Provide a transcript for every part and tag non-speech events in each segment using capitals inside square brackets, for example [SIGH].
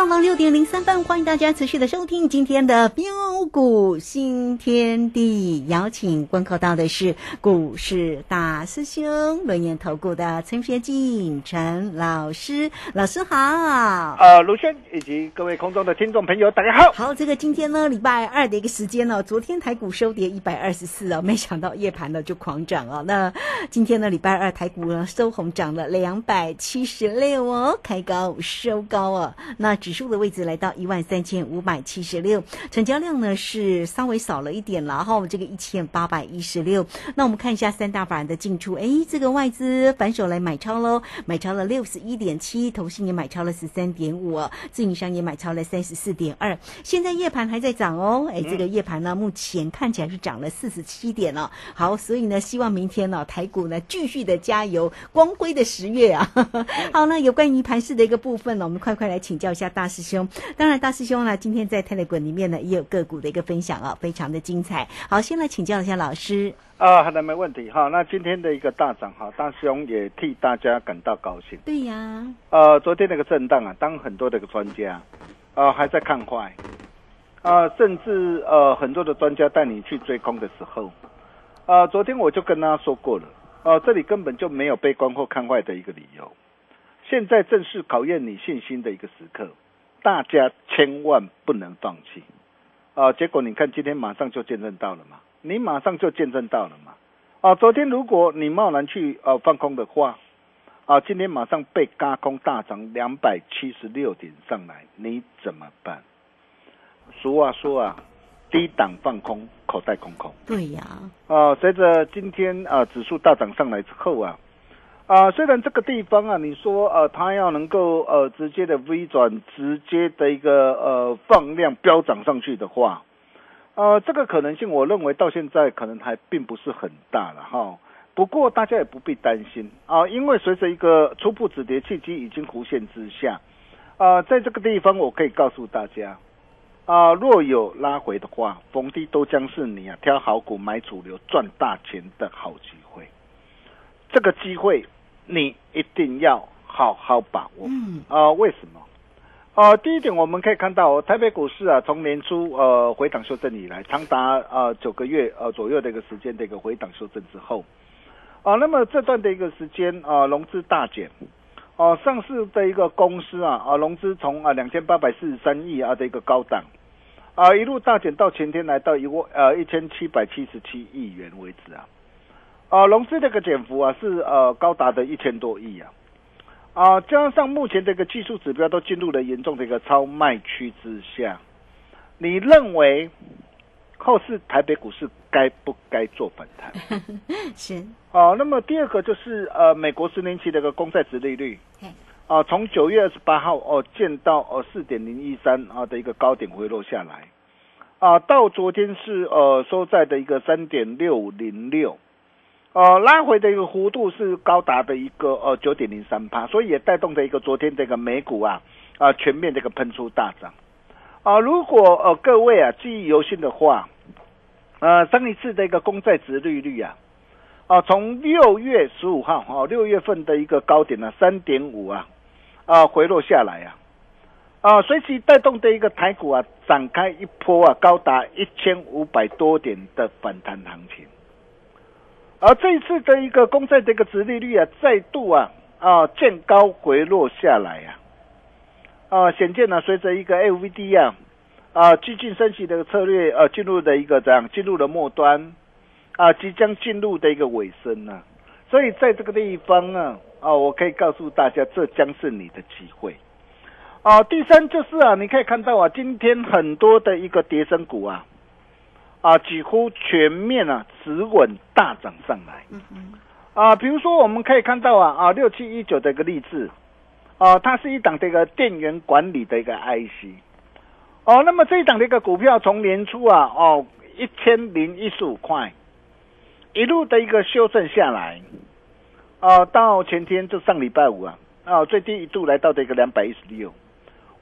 到了六点零三分，欢迎大家持续的收听今天的标股新天地。邀请观看到的是股市大师兄轮研投顾的陈学进陈老师，老师好。呃，卢轩以及各位空中的听众朋友，大家好。好，这个今天呢，礼拜二的一个时间呢，昨天台股收跌一百二十四哦，没想到夜盘呢就狂涨哦。那今天呢，礼拜二台股呢收红，涨了两百七十六哦，开高收高哦。那指数的位置来到一万三千五百七十六，成交量呢是稍微少了一点了哈，这个一千八百一十六。那我们看一下三大法人的进出，哎，这个外资反手来买超喽，买超了六十一点七，投信也买超了十三点五，自营商也买超了三十四点二。现在夜盘还在涨哦，哎，这个夜盘呢，目前看起来是涨了四十七点了。好，所以呢，希望明天呢，台股呢继续的加油，光辉的十月啊。[LAUGHS] 好，那有关于盘市的一个部分呢，我们快快来请教一下大师兄。当然，大师兄呢，今天在泰勒滚里面呢，也有个股的一个分享啊，非常的精彩。好，先来请教一下老师。啊，好的，没问题哈。那今天的一个大涨哈，大师兄也替大家感到高兴。对呀，呃，昨天那个震荡啊，当很多的一个专家啊还在看坏啊，甚至呃很多的专家带你去追空的时候，啊，昨天我就跟他说过了，呃，这里根本就没有悲观或看坏的一个理由。现在正是考验你信心的一个时刻，大家千万不能放弃啊！结果你看，今天马上就见证到了嘛，你马上就见证到了嘛。啊，昨天如果你贸然去呃放空的话，啊，今天马上被嘎空大涨两百七十六点上来，你怎么办？俗话说啊，低档放空，口袋空空。对呀，啊，随着今天啊指数大涨上来之后啊，啊，虽然这个地方啊，你说呃它要能够呃直接的 V 转，直接的一个呃放量飙涨上去的话，呃，这个可能性我认为到现在可能还并不是很大了哈。不过大家也不必担心啊，因为随着一个初步止跌契机已经弧线之下，啊，在这个地方我可以告诉大家。啊，若有拉回的话，逢低都将是你啊挑好股、买主流、赚大钱的好机会。这个机会你一定要好好把握。嗯，啊，为什么？啊，第一点我们可以看到，台北股市啊，从年初呃回档修正以来，长达呃九个月呃左右的一个时间的一个回档修正之后，啊，那么这段的一个时间啊，融资大减。哦，上市的一个公司啊，啊，融资从啊两千八百四十三亿啊的一个高档，啊一路大减到前天来到一万呃一千七百七十七亿元为止啊，啊融资这个减幅啊是呃高达的一千多亿啊，啊加上目前这个技术指标都进入了严重的一个超卖区之下，你认为后市台北股市该不该做反弹？[LAUGHS] 行哦，那么第二个就是呃，美国十年期的一个公债值利率。嘿，啊，从九月二十八号哦见到哦四点零一三啊的一个高点回落下来，啊，到昨天是呃收在的一个三点六零六，呃，拉回的一个幅度是高达的一个呃九点零三帕，所以也带动的一个昨天这个美股啊啊全面这个喷出大涨，啊，如果呃各位啊记忆犹新的话，呃上一次的一个公债值利率啊。啊，从六月十五号哦，六月份的一个高点呢，三点五啊，啊回落下来啊，啊随即带动的一个台股啊，展开一波啊，高达一千五百多点的反弹行情。而这一次的一个公债的一个殖利率啊，再度啊啊见高回落下来呀，啊显见呢，随着一个 LVD 啊啊激进升息的策略呃进入的一个这样进入了末端。啊，即将进入的一个尾声呢，所以在这个地方呢，啊，我可以告诉大家，这将是你的机会。啊，第三就是啊，你可以看到啊，今天很多的一个跌升股啊，啊，几乎全面啊止稳大涨上来。嗯嗯。啊，比如说我们可以看到啊啊，六七一九的一个例子，啊，它是一档这个电源管理的一个 IC。哦，那么这一档的一个股票从年初啊，哦，一千零一十五块。一路的一个修正下来，啊，到前天就上礼拜五啊，啊，最低一度来到的一个两百一十六，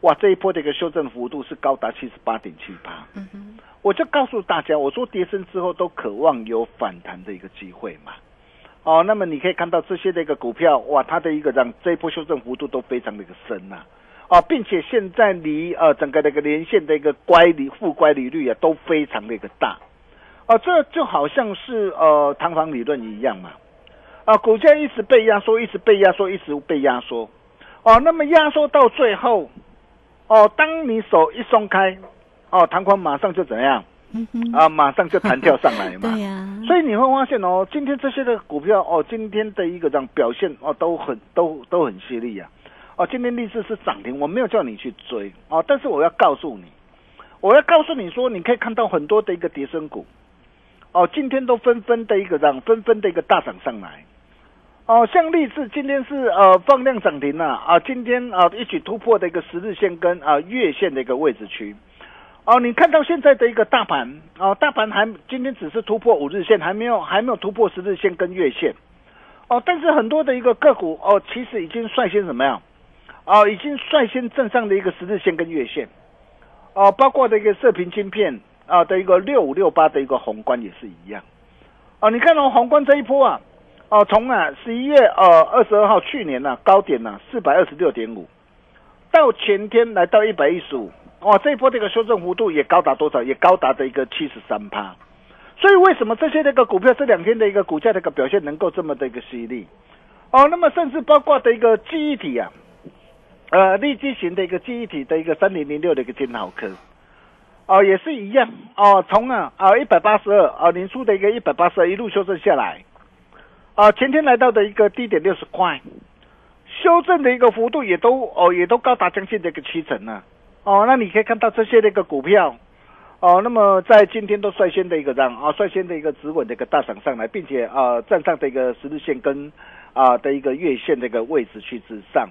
哇，这一波的一个修正幅度是高达七十八点七八。嗯哼，我就告诉大家，我说跌升之后都渴望有反弹的一个机会嘛。哦，那么你可以看到这些的一个股票，哇，它的一个让这一波修正幅度都非常的一个深呐，啊，并且现在离呃整个的一个连线的一个乖离负乖离率啊都非常的一个大。哦，这就好像是呃弹簧理论一样嘛，啊，股价一直被压缩，一直被压缩，一直被压缩，哦，那么压缩到最后，哦，当你手一松开，哦，弹簧马上就怎样？啊，马上就弹跳上来嘛。[LAUGHS] 对呀。所以你会发现哦，今天这些的股票哦，今天的一个这样表现哦，都很都都很犀利啊。哦，今天励志是涨停，我没有叫你去追哦，但是我要告诉你，我要告诉你说，你可以看到很多的一个跌升股。哦，今天都纷纷的一个让，纷纷的一个大涨上来。哦，像励志今天是呃放量涨停了啊，今天啊一举突破的一个十日线跟啊月线的一个位置区。哦，你看到现在的一个大盘哦，大盘还今天只是突破五日线，还没有还没有突破十日线跟月线。哦，但是很多的一个个股哦，其实已经率先怎么样？哦，已经率先正上的一个十日线跟月线。哦，包括的一个射频晶片。啊的一个六五六八的一个宏观也是一样，啊，你看到宏观这一波啊，哦，从啊十一月呃二十二号去年呢高点呢四百二十六点五，到前天来到一百一十五，哇，这一波这个修正幅度也高达多少？也高达的一个七十三趴。所以为什么这些那个股票这两天的一个股价的一个表现能够这么的一个犀利？哦，那么甚至包括的一个记忆体啊，呃，立基型的一个记忆体的一个三零零六的一个金豪科。哦，也是一样哦，从啊啊一百八十二啊年初的一个一百八十二一路修正下来，啊前天来到的一个低点六十块，修正的一个幅度也都哦也都高达将近的一个七成呢，哦那你可以看到这些的一个股票，哦那么在今天都率先的一个让啊率先的一个止稳的一个大涨上来，并且啊站上的一个十日线跟啊的一个月线的一个位置去之上，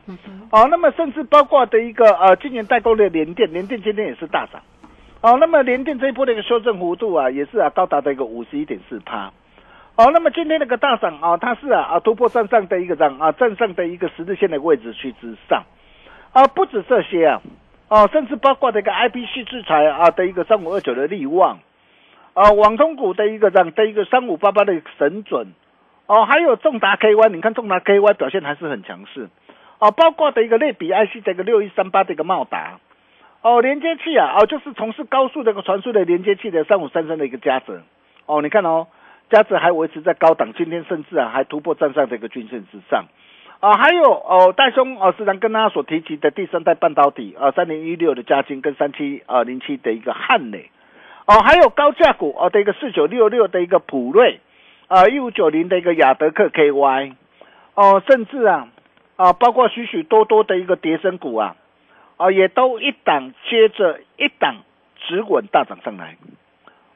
哦那么甚至包括的一个呃今年代工的联电，联电今天也是大涨。哦，那么联电这一波的一个修正幅度啊，也是啊高达的一个五十一点四趴。哦，那么今天那个大涨啊，它是啊啊突破站上的一个涨啊站上的一个十字线的位置去之上。啊，不止这些啊，哦，甚至包括这个 I P C 制裁啊的一个三五二九的利旺，啊，网通股的一个涨的一个三五八八的神准，哦，还有重达 K Y，你看重达 K Y 表现还是很强势。哦，包括的一个类比 I C 的一个六一三八的一个茂达。哦，连接器啊，哦，就是从事高速这个传输的连接器的三五三三的一个加值，哦，你看哦，加值还维持在高档，今天甚至啊还突破站上这个均线之上，啊，还有哦，戴兄哦，时常跟大家所提及的第三代半导体啊，三零一六的加金跟三七二零七的一个汉磊，哦，还有高价股哦的一个四九六六的一个普瑞，啊，一五九零的一个亚德克 KY，哦，甚至啊啊，包括许许多多的一个叠升股啊。啊，也都一档接着一档直稳大涨上来，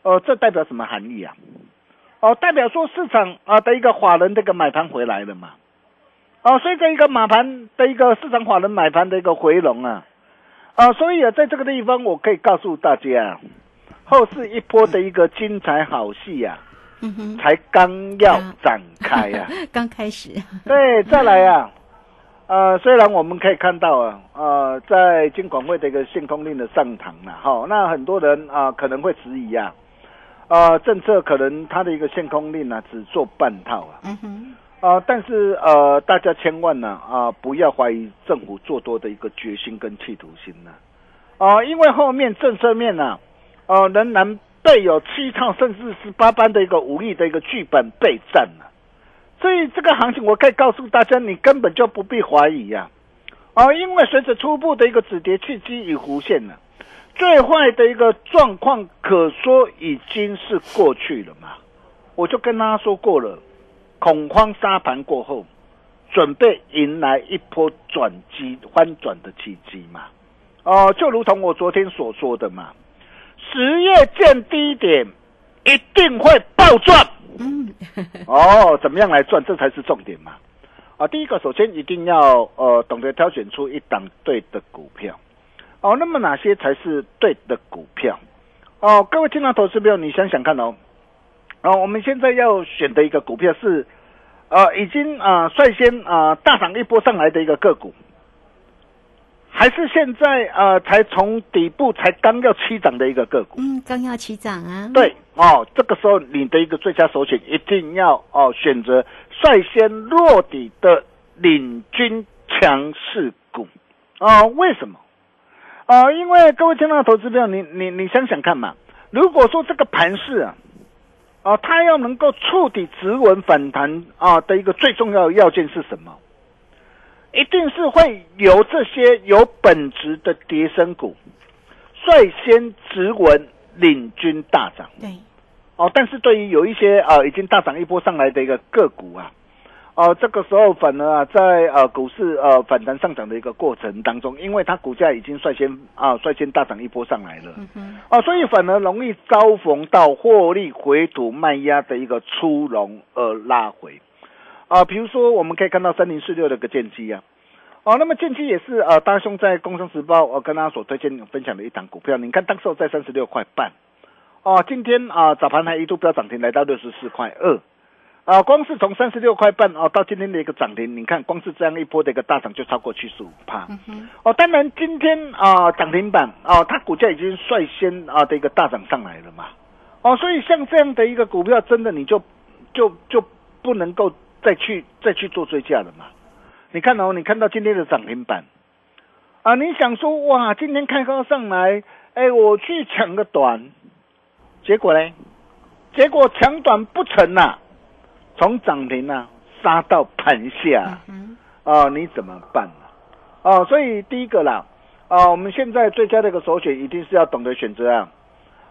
哦，这代表什么含义啊？哦，代表说市场啊的一个法人这个买盘回来了嘛？哦，所以这一个马盘的一个市场法人买盘的一个回笼啊，啊，所以啊，在这个地方我可以告诉大家，后市一波的一个精彩好戏呀，嗯哼，才刚要展开呀，[LAUGHS] 刚开始，对，再来啊。呃，虽然我们可以看到啊，呃，在金管会的一个限空令的上堂了，哈，那很多人啊可能会质疑啊，呃，政策可能它的一个限空令呢，只做半套啊。嗯哼，啊，但是呃，大家千万呢啊，不要怀疑政府做多的一个决心跟企图心呢。啊，因为后面政策面呢，呃，仍然备有七套甚至十八班的一个武力的一个剧本备战呢。所以这个行情，我可以告诉大家，你根本就不必怀疑呀。啊，因为随着初步的一个止跌契机已弧现了。最坏的一个状况，可说已经是过去了嘛？我就跟大家说过了，恐慌沙盘过后，准备迎来一波转机翻转的契机嘛？哦，就如同我昨天所说的嘛，十月见低点，一定会暴赚。嗯，哦，怎么样来赚？这才是重点嘛！啊，第一个，首先一定要呃懂得挑选出一档对的股票。哦，那么哪些才是对的股票？哦，各位听到投资朋友，你想想看哦。哦，我们现在要选的一个股票是，呃，已经啊率先啊大涨一波上来的一个个股，还是现在呃才从底部才刚要起涨的一个个股？嗯，刚要起涨啊。对哦，这个时候你的一个最佳首选一定要哦选择率先落底的领军强势股啊？为什么？啊，因为各位听到投资朋友，你你你想想看嘛，如果说这个盘势啊，啊，它要能够触底止稳反弹啊的一个最重要的要件是什么？一定是会有这些有本质的跌升股率先止稳领军大涨。对，哦，但是对于有一些啊已经大涨一波上来的一个个股啊。哦，这个时候反而啊，在呃股市呃反弹上涨的一个过程当中，因为它股价已经率先啊率先大涨一波上来了，哦，所以反而容易遭逢到获利回吐卖压的一个出笼而拉回，啊，比如说我们可以看到三零四六的个剑机啊，哦，那么剑机也是呃大兄在工商时报我跟大家所推荐分享的一档股票，你看当时在三十六块半，哦，今天啊早盘还一度飙涨停来到六十四块二。啊，光是从三十六块半哦到今天的一个涨停，你看光是这样一波的一个大涨就超过七十五帕。哦，当然今天啊涨停板哦，它股价已经率先啊的一个大涨上来了嘛。哦，所以像这样的一个股票，真的你就就就不能够再去再去做追加了嘛。你看哦，你看到今天的涨停板啊，你想说哇，今天开高上来，哎，我去抢个短，结果呢？结果抢短不成呐。从涨停啊杀到盘下，嗯啊，你怎么办呢？哦，所以第一个啦，啊，我们现在最佳的一个首选一定是要懂得选择啊，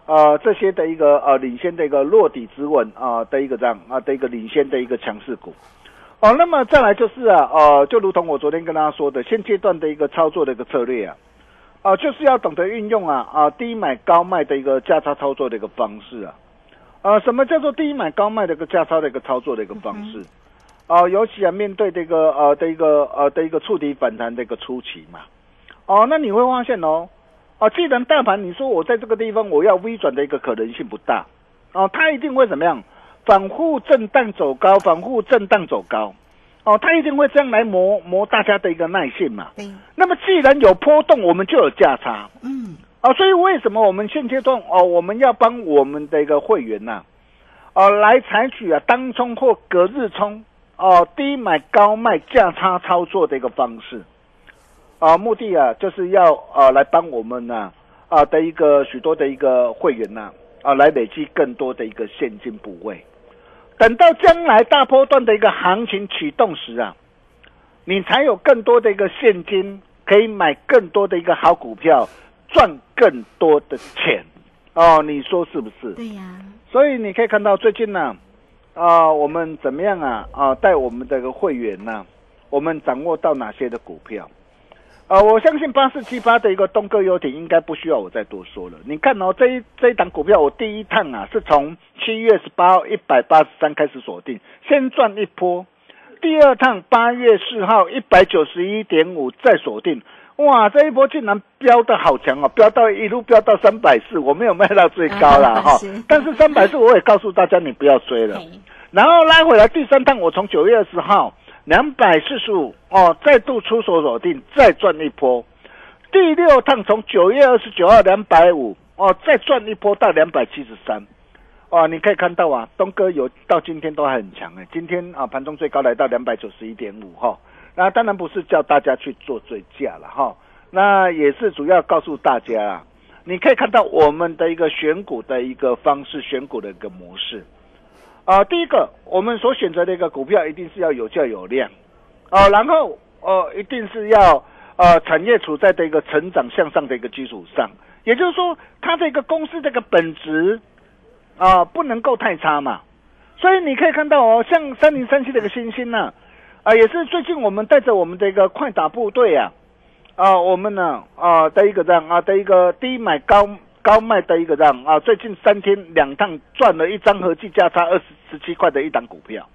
呃，这些的一个呃领先的一个落底止稳啊的一个这样啊的一个领先的一个强势股，哦，那么再来就是啊，呃，就如同我昨天跟大家说的，现阶段的一个操作的一个策略啊，啊，就是要懂得运用啊啊低买高卖的一个价差操作的一个方式啊。呃，什么叫做低买高卖的一个价差的一个操作的一个方式？啊，尤其啊，面对这个呃的一个呃的一个触底反弹的一个初期嘛，哦，那你会发现哦，啊，既然大盘你说我在这个地方我要微转的一个可能性不大，哦，它一定会怎么样？反复震荡走高，反复震荡走高，哦，它一定会这样来磨磨大家的一个耐性嘛。那么既然有波动，我们就有价差。嗯。啊，所以为什么我们现阶段哦，我们要帮我们的一个会员呐，哦，来采取啊当冲或隔日冲哦，低买高卖价差操作的一个方式，啊，目的啊就是要啊来帮我们呐啊的一个许多的一个会员呐啊来累积更多的一个现金部位，等到将来大波段的一个行情启动时啊，你才有更多的一个现金可以买更多的一个好股票。赚更多的钱哦，你说是不是？对呀。所以你可以看到最近呢，啊，我们怎么样啊？啊，带我们这个会员呢，我们掌握到哪些的股票？啊，我相信八四七八的一个东哥游艇应该不需要我再多说了。你看哦，这一这一档股票，我第一趟啊是从七月十八号一百八十三开始锁定，先赚一波；第二趟八月四号一百九十一点五再锁定。哇，这一波竟然飙的好强哦，飙到一路飙到三百四，我没有卖到最高了哈，但是三百四我也告诉大家你不要追了，然后拉回来第三趟，我从九月二十号两百四十五哦，再度出手锁定，再赚一波，第六趟从九月二十九号两百五哦，再赚一波到两百七十三，哦，你可以看到啊，东哥有到今天都还很强哎，今天啊盘中最高来到两百九十一点五哈，那当然不是叫大家去做追价了哈，那也是主要告诉大家啊，你可以看到我们的一个选股的一个方式，选股的一个模式。啊，第一个我们所选择的一个股票一定是要有价有量。啊，然后呃一定是要呃产业处在的一个成长向上的一个基础上，也就是说它的一个公司这个本质。啊，不能够太差嘛，所以你可以看到哦，像三零三七的一个星星呢，也是最近我们带着我们的一个快打部队啊，啊，我们呢啊的一个这样啊的一个低买高高卖的一个这样啊，最近三天两趟赚了一张合计价差二十十七块的一档股票，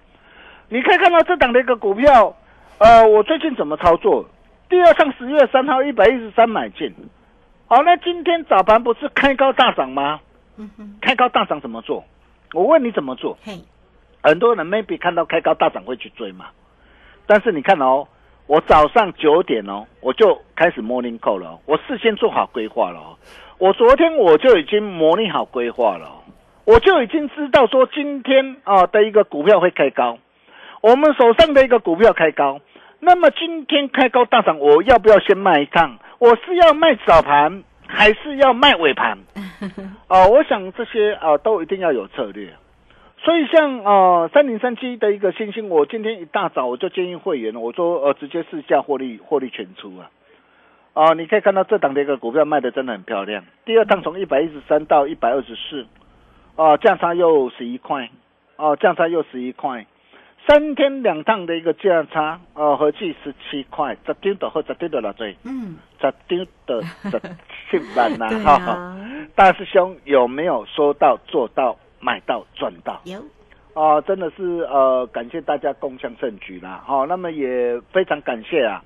你可以看到这档的一个股票，呃，我最近怎么操作？第二趟十月三号一百一十三买进，好，那今天早盘不是开高大涨吗？开高大涨怎么做？我问你怎么做？很多人 maybe 看到开高大涨会去追嘛？但是你看哦，我早上九点哦，我就开始 morning call 了，我事先做好规划了。我昨天我就已经模拟好规划了，我就已经知道说今天啊的一个股票会开高，我们手上的一个股票开高，那么今天开高大涨，我要不要先卖一趟？我是要卖早盘。还是要卖尾盘，[LAUGHS] 哦，我想这些啊都一定要有策略，所以像呃三零三七的一个星星，我今天一大早我就建议会员，我说呃直接试价获利获利全出啊，啊你可以看到这档的一个股票卖的真的很漂亮，第二趟从一百一十三到一百二十四，啊价差又十一块，哦价差又十一块。三天两趟的一个价差，呃，合计十七块，十丢的和十丢的了对，嗯，十丢的十七万呐，[LAUGHS] 哈，大师兄有没有说到做到买到赚到？有，啊，真的是呃，感谢大家共襄盛举啦，好，那么也非常感谢啊，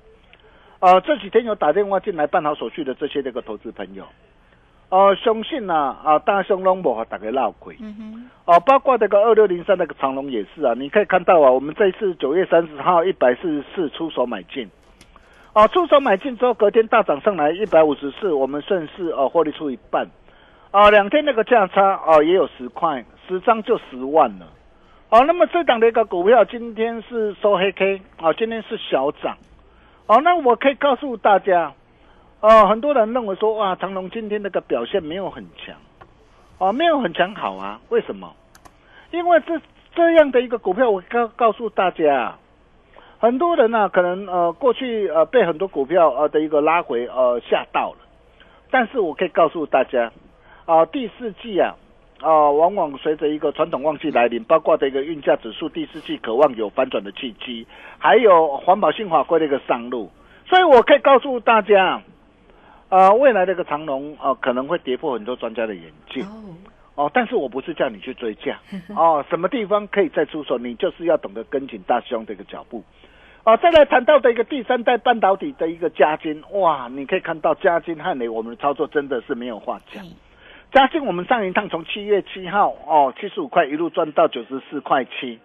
呃，这几天有打电话进来办好手续的这些这个投资朋友。哦，相信呐，啊，大雄龙博和大家闹亏，哦，包括这个二六零三那个长龙也是啊，你可以看到啊，我们这一次九月三十号一百四十四出手买进，哦，出手买进之后隔天大涨上来一百五十四，我们顺势哦获利出一半，啊，两天那个价差哦也有十块，十张就十万了，哦，那么这档的一个股票今天是收黑 K，啊，今天是小涨，哦，那我可以告诉大家。哦，很多人认为说哇，长隆今天那个表现没有很强，哦，没有很强好啊？为什么？因为这这样的一个股票，我告告诉大家，很多人呢可能呃过去呃被很多股票呃的一个拉回呃吓到了，但是我可以告诉大家，啊第四季啊啊往往随着一个传统旺季来临，包括的一个运价指数第四季渴望有反转的契机，还有环保性法规的一个上路，所以我可以告诉大家。啊，未来这个长龙啊，可能会跌破很多专家的眼镜哦。但是我不是叫你去追价 [LAUGHS] 哦，什么地方可以再出手，你就是要懂得跟紧大兄的一个脚步哦。再来谈到的一个第三代半导体的一个加金，哇，你可以看到加金汉雷，我们的操作真的是没有话讲。加金我们上一趟从七月七号哦七十五块一路赚到九十四块七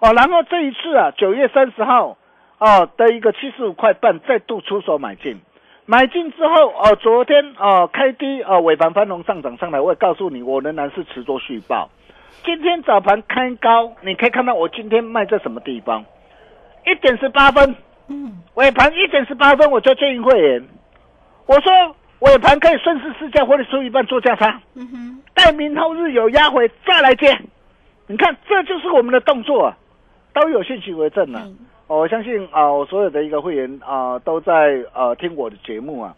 哦，然后这一次啊九月三十号哦的一个七十五块半再度出手买进。买进之后，哦，昨天哦开低，哦尾盘翻红上涨上来，我也告诉你，我仍然是持多续报。今天早盘开高，你可以看到我今天卖在什么地方？一点十八分，嗯，尾盘一点十八分，我就建议会员，我说尾盘可以顺势试价或者收一半做价差，嗯哼，待明后日有压回再来接。你看，这就是我们的动作，啊。都有信息为证了。我相信啊，我所有的一个会员啊，都在呃听我的节目啊，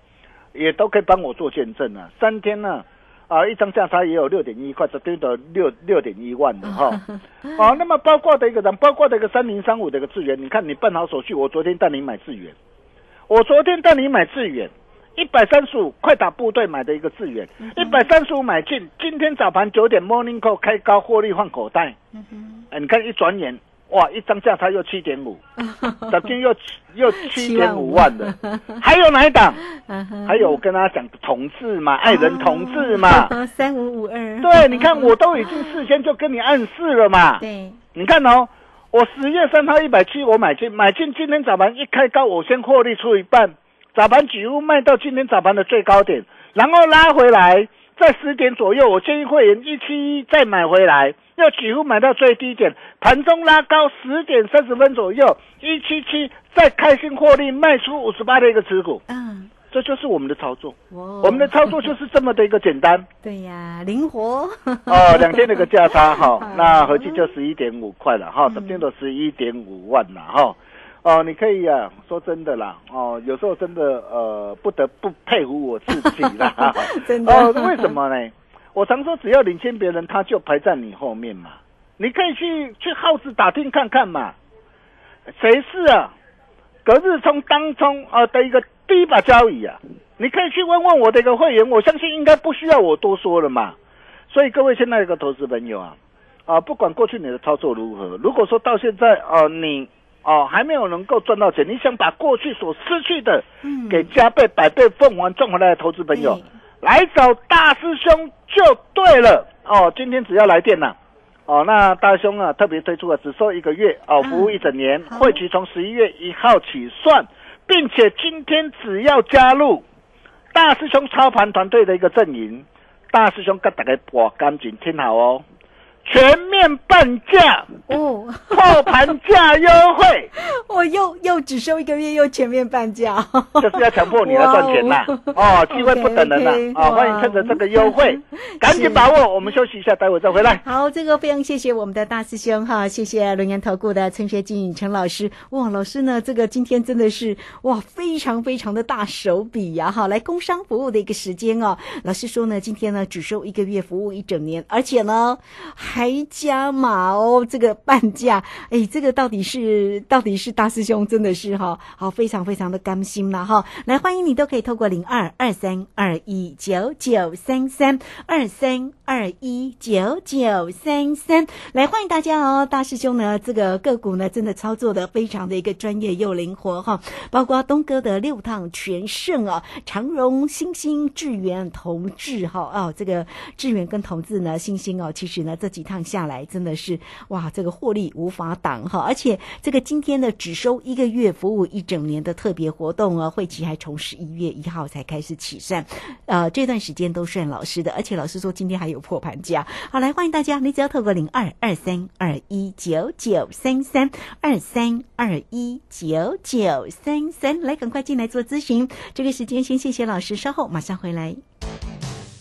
也都可以帮我做见证啊。三天呢，啊，一张价差也有六点一块，这堆的六六点一万的哈。啊，[LAUGHS] 那么包括的一个人，包括的一个三零三五的一个资源，你看你办好手续，我昨天带你买资源，我昨天带你买资源，一百三十五快打部队买的一个资源，一百三十五买进，今天早盘九点 morning call 开高获利换口袋。嗯哼，哎，你看一转眼。哇，一张价差又七点五，[LAUGHS] 昨天又又七点五万的，[LAUGHS] 还有哪一档？还有我跟大家讲同志嘛，爱人同志嘛，[LAUGHS] 三五五二。对，你看我都已经事先就跟你暗示了嘛。对，你看哦，我十月三号一百七我买进，买进今天早盘一开高，我先获利出一半，早盘几乎卖到今天早盘的最高点，然后拉回来，在十点左右，我建议会员一七一再买回来，要几乎买到最低点，盘中拉高十点三十分左右，一七七再开心获利卖出五十八的一个持股，嗯，这就是我们的操作。哇。我们的操作就是这么的一个简单。对呀，灵活。哦，两天的一个价差哈，[LAUGHS] 那合计就十一点五块了哈，嗯。整天都十一点五万了哈。哦，你可以啊，说真的啦，哦，有时候真的呃，不得不佩服我自己啦。[LAUGHS] 真的哦，为什么呢？我常说，只要领先别人，他就排在你后面嘛。你可以去去耗子打听看看嘛，谁是啊？隔日冲当冲啊的一个第一把交椅啊，你可以去问问我的一个会员，我相信应该不需要我多说了嘛。所以各位现在一个投资朋友啊，啊，不管过去你的操作如何，如果说到现在啊，你哦、还没有能够赚到钱，你想把过去所失去的嗯。给加倍、百倍奉还赚回来的投资朋友对，来找大师兄就对了。哦。今天只要来电呐、哦，那大师兄啊特别推出了只收一个月哦，服务一整年，好。会期从十一月一号起算，并且今天只要加入大师兄操盘团队的一个阵营，大师兄跟大家把干净听好哦，全面半价，哦，后盘价优惠。[LAUGHS] 我又又只收一个月，又全面半价，就是要强迫你要赚钱啦！[LAUGHS] 哦，机会不等人啦啊，哇欢迎趁着这个优惠，[LAUGHS] 赶紧把握。我们休息一下，待会再回来。好，这个非常谢谢我们的大师兄哈，谢谢龙岩投顾的陈学进陈老师。哇，老师呢，这个今天真的是哇，非常非常的大手笔呀、哈！来工商服务的一个时间哦，老师说呢，今天呢只收一个月，服务一整年，而且呢还加码哦，这个半价，哎，这个到底是到底是大师兄真的是哈，好非常非常的甘心啦哈！来，欢迎你都可以透过零二二三二一九九三三二三二一九九三三来欢迎大家哦！大师兄呢，这个个股呢，真的操作的非常的一个专业又灵活哈，包括东哥的六趟全胜啊，长荣、星星、智源、同志哈哦，这个智源跟同志呢，星星哦，其实呢这几趟下来真的是哇，这个获利无法挡哈，而且这个今天呢只收一个月，服务一整年的特别活动哦，会期还从十一月一号才开始起算，呃，这段时间都算老师的，而且老师说今天还有破盘价。好，来欢迎大家，你只要透过零二二三二一九九三三二三二一九九三三来赶快进来做咨询。这个时间先谢谢老师，稍后马上回来。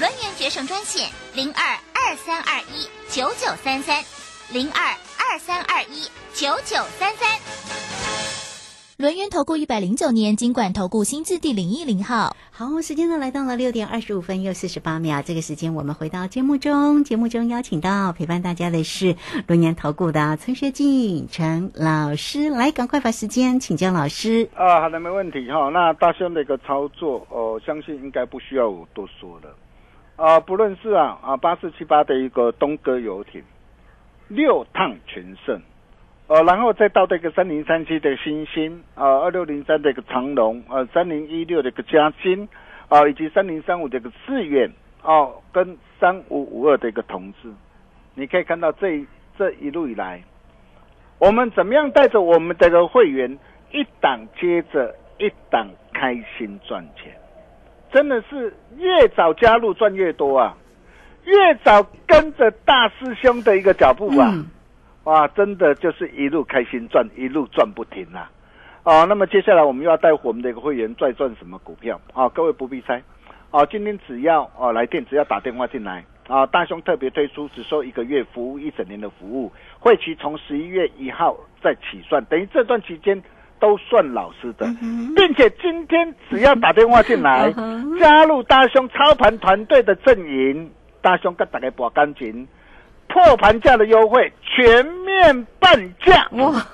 轮源决胜专线零二二三二一九九三三零二二三二一九九三三。轮源投顾一百零九年金管投顾新字第零一零号。好，时间呢来到了六点二十五分又四十八秒，这个时间我们回到节目中，节目中邀请到陪伴大家的是轮研投顾的陈学进陈老师，来赶快把时间请教老师。啊，好的，没问题哈。那大兄的一个操作，哦、相信应该不需要我多说了。啊，不论是啊啊八四七八的一个东哥游艇，六趟全胜，呃，然后再到这个三零三七的星星，呃二六零三的一个长龙，呃三零一六的一个嘉金，啊以及三零三五的一个致远，哦、跟三五五二的一个同志，你可以看到这这一路以来，我们怎么样带着我们这个会员一档接着一档开心赚钱，真的是越早加入赚越多啊，越早跟着大师兄的一个脚步啊，嗯哇，真的就是一路开心赚，一路赚不停啊！哦，那么接下来我们又要带我们的一个会员再赚什么股票啊？各位不必猜，哦，今天只要哦来电，只要打电话进来，啊，大兄特别推出只收一个月服务一整年的服务，会期从十一月一号再起算，等于这段期间都算老师的，并且今天只要打电话进来，[LAUGHS] 加入大兄操盘团队的阵营，大兄跟大家报感情，破盘价的优惠全面半价，哇，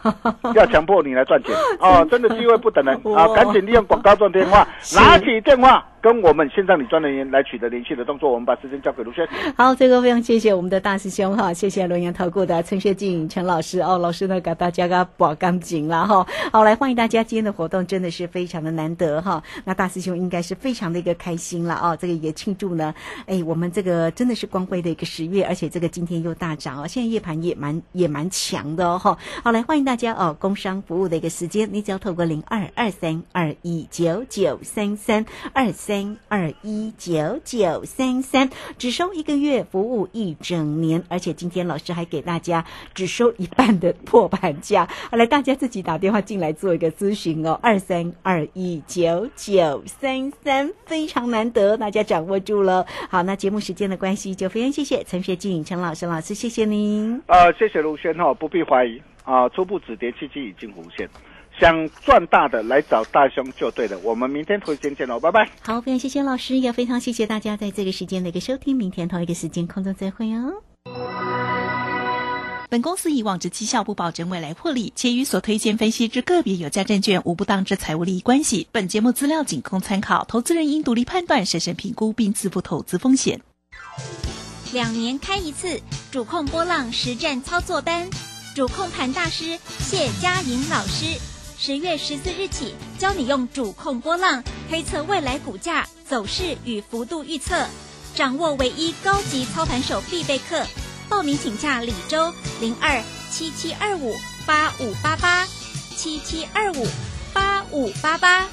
要强迫你来赚钱。[LAUGHS] 哦，真的机会不等人。啊！赶紧利用广告赚电话，拿起电话跟我们线上理专人员来取得联系的动作，我们把时间交给卢轩。好，这个非常谢谢我们的大师兄哈，谢谢龙岩投顾的陈学进陈老师哦，老师呢给大家个保干净了哈。好，来欢迎大家，今天的活动真的是非常的难得哈。那大师兄应该是非常的一个开心了哦，这个也庆祝呢，哎，我们这个真的是光辉的一个十月，而且这个今天又大涨哦，现在夜盘也蛮也蛮强的哦哈。好，来欢迎大家哦，工商服务的一个时间，你只要透过零二二三二一九九三三二三三二一九九三三，只收一个月，服务一整年，而且今天老师还给大家只收一半的破盘价，[LAUGHS] 好来大家自己打电话进来做一个咨询哦，二三二一九九三三，非常难得，大家掌握住了。好，那节目时间的关系，就非常谢谢陈学静陈老师老师，谢谢您。呃，谢谢卢轩哈，不必怀疑啊，初步止跌契机已经浮现，想赚大的来找大兄就对了。我们明天同一时间见喽，拜拜。好，非常谢谢老师，也非常谢谢大家在这个时间的一个收听，明天同一个时间空中再会哦。本公司以往之绩效不保证未来获利，且与所推荐分析之个别有价证券无不当之财务利益关系。本节目资料仅供参考，投资人应独立判断、审慎评估并自负投资风险。两年开一次主控波浪实战操作班，主控盘大师谢佳莹老师，十月十四日起教你用主控波浪推测未来股价走势与幅度预测，掌握唯一高级操盘手必备课。报名请假李周零二七七二五八五八八七七二五八五八八。